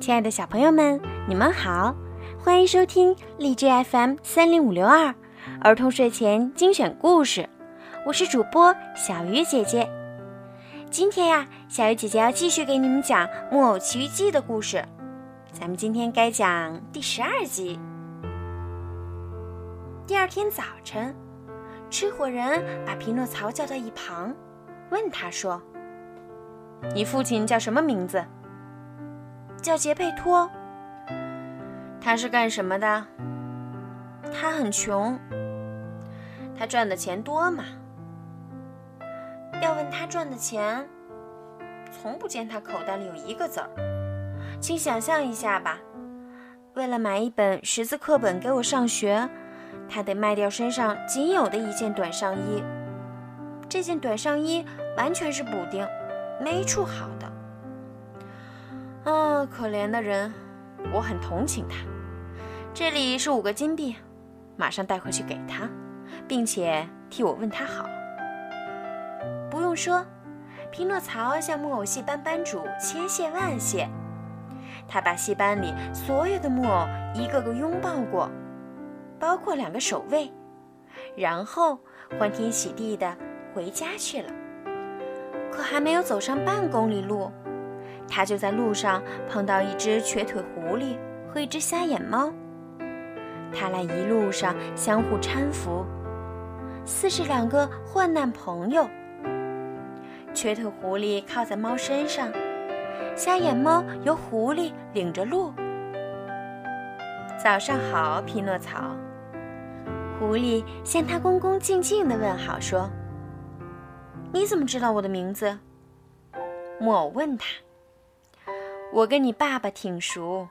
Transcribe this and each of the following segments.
亲爱的小朋友们，你们好，欢迎收听荔枝 FM 三零五六二儿童睡前精选故事，我是主播小鱼姐姐。今天呀，小鱼姐姐要继续给你们讲《木偶奇遇记》的故事，咱们今天该讲第十二集。第二天早晨，吃火人把匹诺曹叫到一旁，问他说：“你父亲叫什么名字？”叫杰佩托。他是干什么的？他很穷。他赚的钱多吗？要问他赚的钱，从不见他口袋里有一个子儿。请想象一下吧，为了买一本识字课本给我上学，他得卖掉身上仅有的一件短上衣。这件短上衣完全是补丁，没一处好的。啊，可怜的人，我很同情他。这里是五个金币，马上带回去给他，并且替我问他好。不用说，匹诺曹向木偶戏班班主千谢万谢。他把戏班里所有的木偶一个个拥抱过，包括两个守卫，然后欢天喜地的回家去了。可还没有走上半公里路。他就在路上碰到一只瘸腿狐狸和一只瞎眼猫，他俩一路上相互搀扶，似是两个患难朋友。瘸腿狐狸靠在猫身上，瞎眼猫由狐狸领着路。早上好，匹诺曹。狐狸向他恭恭敬敬地问好，说：“你怎么知道我的名字？”木偶问他。我跟你爸爸挺熟，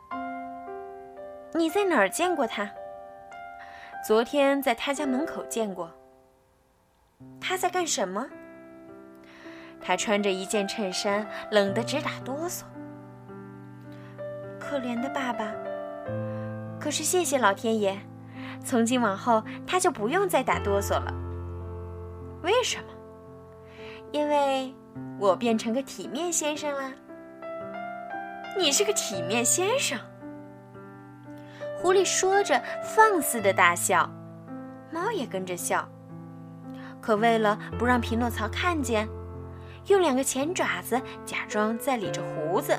你在哪儿见过他？昨天在他家门口见过。他在干什么？他穿着一件衬衫，冷得直打哆嗦。可怜的爸爸。可是谢谢老天爷，从今往后他就不用再打哆嗦了。为什么？因为我变成个体面先生了。你是个体面先生。狐狸说着，放肆的大笑，猫也跟着笑。可为了不让匹诺曹看见，用两个前爪子假装在理着胡子。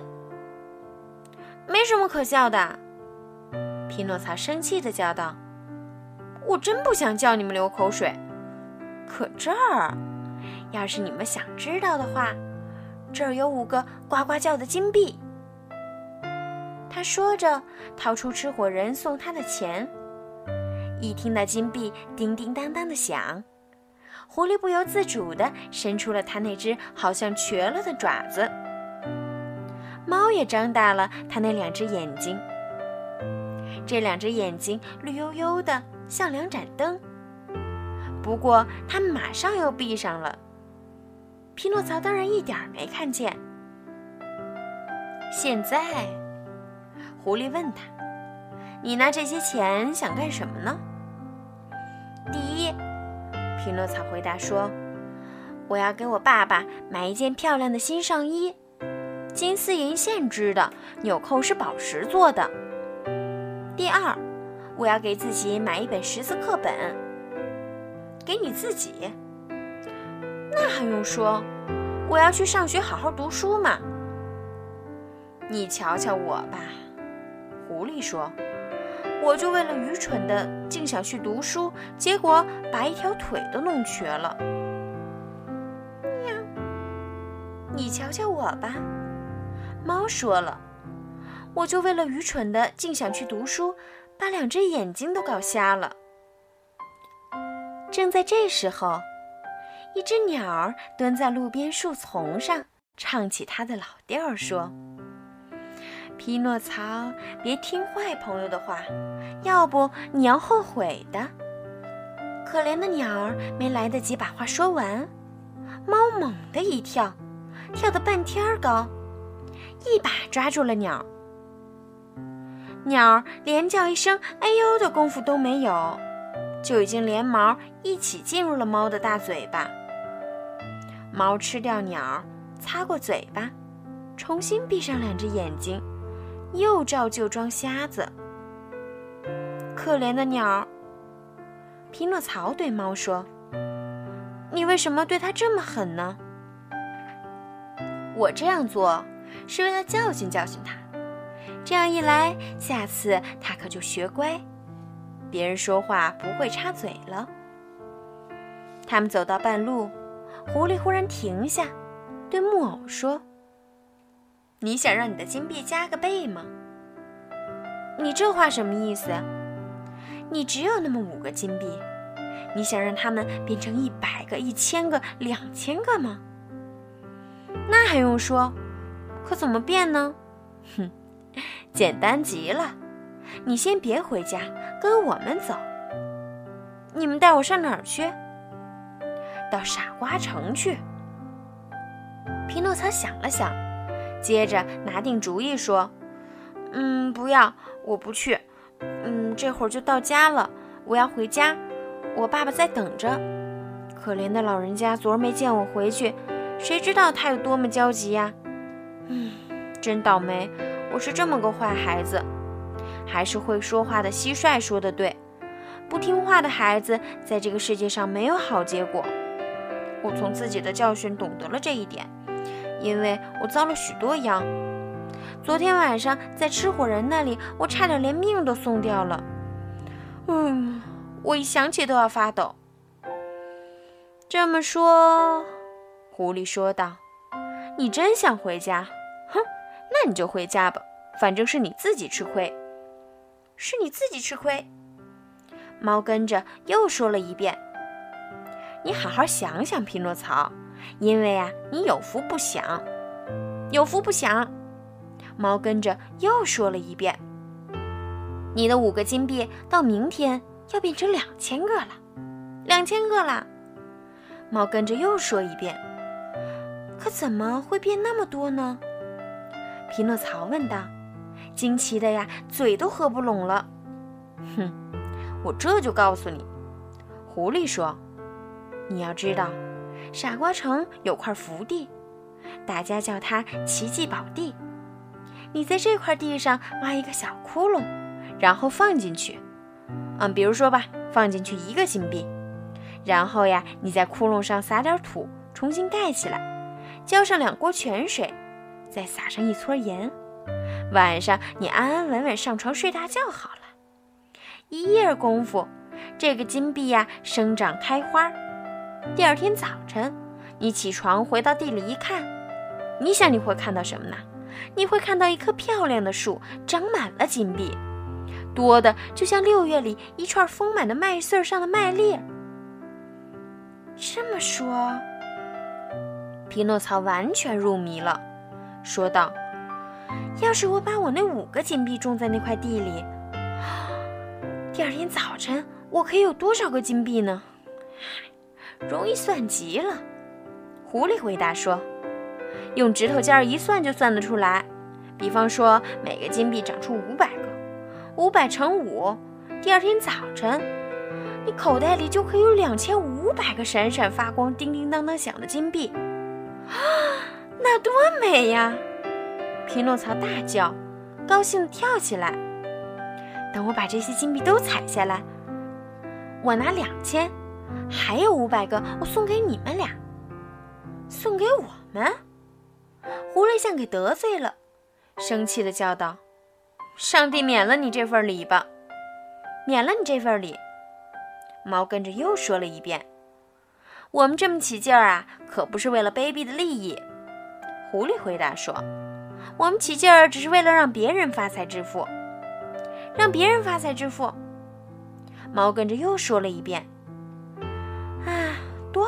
没什么可笑的，匹诺曹生气的叫道：“我真不想叫你们流口水，可这儿，要是你们想知道的话，这儿有五个呱呱叫的金币。”他说着，掏出吃火人送他的钱。一听到金币叮叮当当的响，狐狸不由自主地伸出了它那只好像瘸了的爪子。猫也张大了它那两只眼睛，这两只眼睛绿油油的，像两盏灯。不过它马上又闭上了。匹诺曹当然一点没看见。现在。狐狸问他：“你拿这些钱想干什么呢？”第一，匹诺曹回答说：“我要给我爸爸买一件漂亮的新上衣，金丝银线织的，纽扣是宝石做的。第二，我要给自己买一本识字课本。给你自己？那还用说？我要去上学，好好读书嘛。你瞧瞧我吧。”狐狸说：“我就为了愚蠢的，竟想去读书，结果把一条腿都弄瘸了。”喵！你瞧瞧我吧。猫说了：“我就为了愚蠢的，竟想去读书，把两只眼睛都搞瞎了。”正在这时候，一只鸟儿蹲在路边树丛上，唱起它的老调儿说。匹诺曹，别听坏朋友的话，要不你要后悔的。可怜的鸟儿没来得及把话说完，猫猛地一跳，跳得半天高，一把抓住了鸟。鸟儿连叫一声“哎呦”的功夫都没有，就已经连毛一起进入了猫的大嘴巴。猫吃掉鸟，擦过嘴巴，重新闭上两只眼睛。又照旧装瞎子。可怜的鸟儿，匹诺曹对猫说：“你为什么对它这么狠呢？”我这样做是为了教训教训它，这样一来，下次它可就学乖，别人说话不会插嘴了。他们走到半路，狐狸忽然停下，对木偶说：“你想让你的金币加个倍吗？你这话什么意思？你只有那么五个金币，你想让它们变成一百个、一千个、两千个吗？”那还用说？可怎么变呢？哼，简单极了。你先别回家，跟我们走。你们带我上哪儿去？到傻瓜城去。匹诺曹想了想，接着拿定主意说：“嗯，不要，我不去。嗯，这会儿就到家了，我要回家，我爸爸在等着。可怜的老人家，昨儿没见我回去。”谁知道他有多么焦急呀？嗯，真倒霉！我是这么个坏孩子。还是会说话的蟋蟀说的对，不听话的孩子在这个世界上没有好结果。我从自己的教训懂得了这一点，因为我遭了许多殃。昨天晚上在吃火人那里，我差点连命都送掉了。嗯，我一想起都要发抖。这么说。狐狸说道：“你真想回家？哼，那你就回家吧，反正是你自己吃亏，是你自己吃亏。”猫跟着又说了一遍：“你好好想想，匹诺曹，因为啊，你有福不享，有福不享。”猫跟着又说了一遍：“你的五个金币到明天要变成两千个了，两千个了。”猫跟着又说一遍。可怎么会变那么多呢？匹诺曹问道，惊奇的呀，嘴都合不拢了。哼，我这就告诉你。狐狸说：“你要知道，傻瓜城有块福地，大家叫它奇迹宝地。你在这块地上挖一个小窟窿，然后放进去，嗯，比如说吧，放进去一个金币，然后呀，你在窟窿上撒点土，重新盖起来。”浇上两锅泉水，再撒上一撮盐。晚上你安安稳稳上床睡大觉好了。一夜功夫，这个金币呀生长开花。第二天早晨，你起床回到地里一看，你想你会看到什么呢？你会看到一棵漂亮的树，长满了金币，多的就像六月里一串丰满的麦穗上的麦粒。这么说。匹诺曹完全入迷了，说道：“要是我把我那五个金币种在那块地里，第二天早晨我可以有多少个金币呢？容易算极了。”狐狸回答说：“用指头尖一算就算得出来。比方说，每个金币长出五百个，五百乘五，第二天早晨，你口袋里就可以有两千五百个闪闪发光、叮叮当当响的金币。”啊，那多美呀！匹诺曹大叫，高兴地跳起来。等我把这些金币都采下来，我拿两千，还有五百个，我送给你们俩。送给我们？狐狸像给得罪了，生气地叫道：“上帝免了你这份礼吧，免了你这份礼。”猫跟着又说了一遍。我们这么起劲儿啊，可不是为了卑鄙的利益。狐狸回答说：“我们起劲儿只是为了让别人发财致富，让别人发财致富。”猫跟着又说了一遍：“，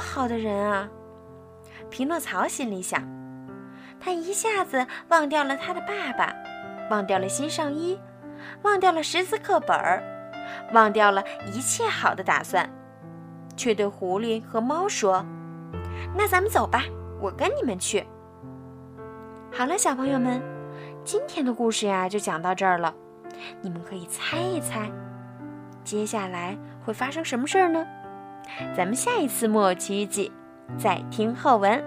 多好的人啊！”匹诺曹心里想，他一下子忘掉了他的爸爸，忘掉了新上衣，忘掉了识字课本儿，忘掉了一切好的打算。却对狐狸和猫说：“那咱们走吧，我跟你们去。”好了，小朋友们，今天的故事呀就讲到这儿了。你们可以猜一猜，接下来会发生什么事儿呢？咱们下一次《木偶奇遇记》再听后文。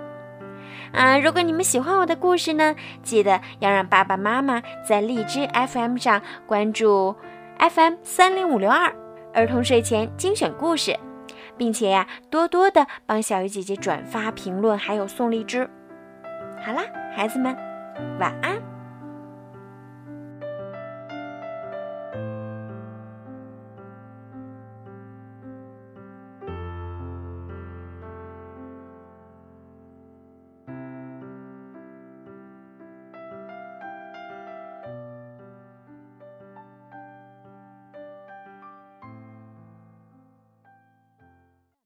啊，如果你们喜欢我的故事呢，记得要让爸爸妈妈在荔枝 FM 上关注 FM 三零五六二儿童睡前精选故事，并且呀，多多的帮小鱼姐姐转发、评论，还有送荔枝。好啦，孩子们，晚安。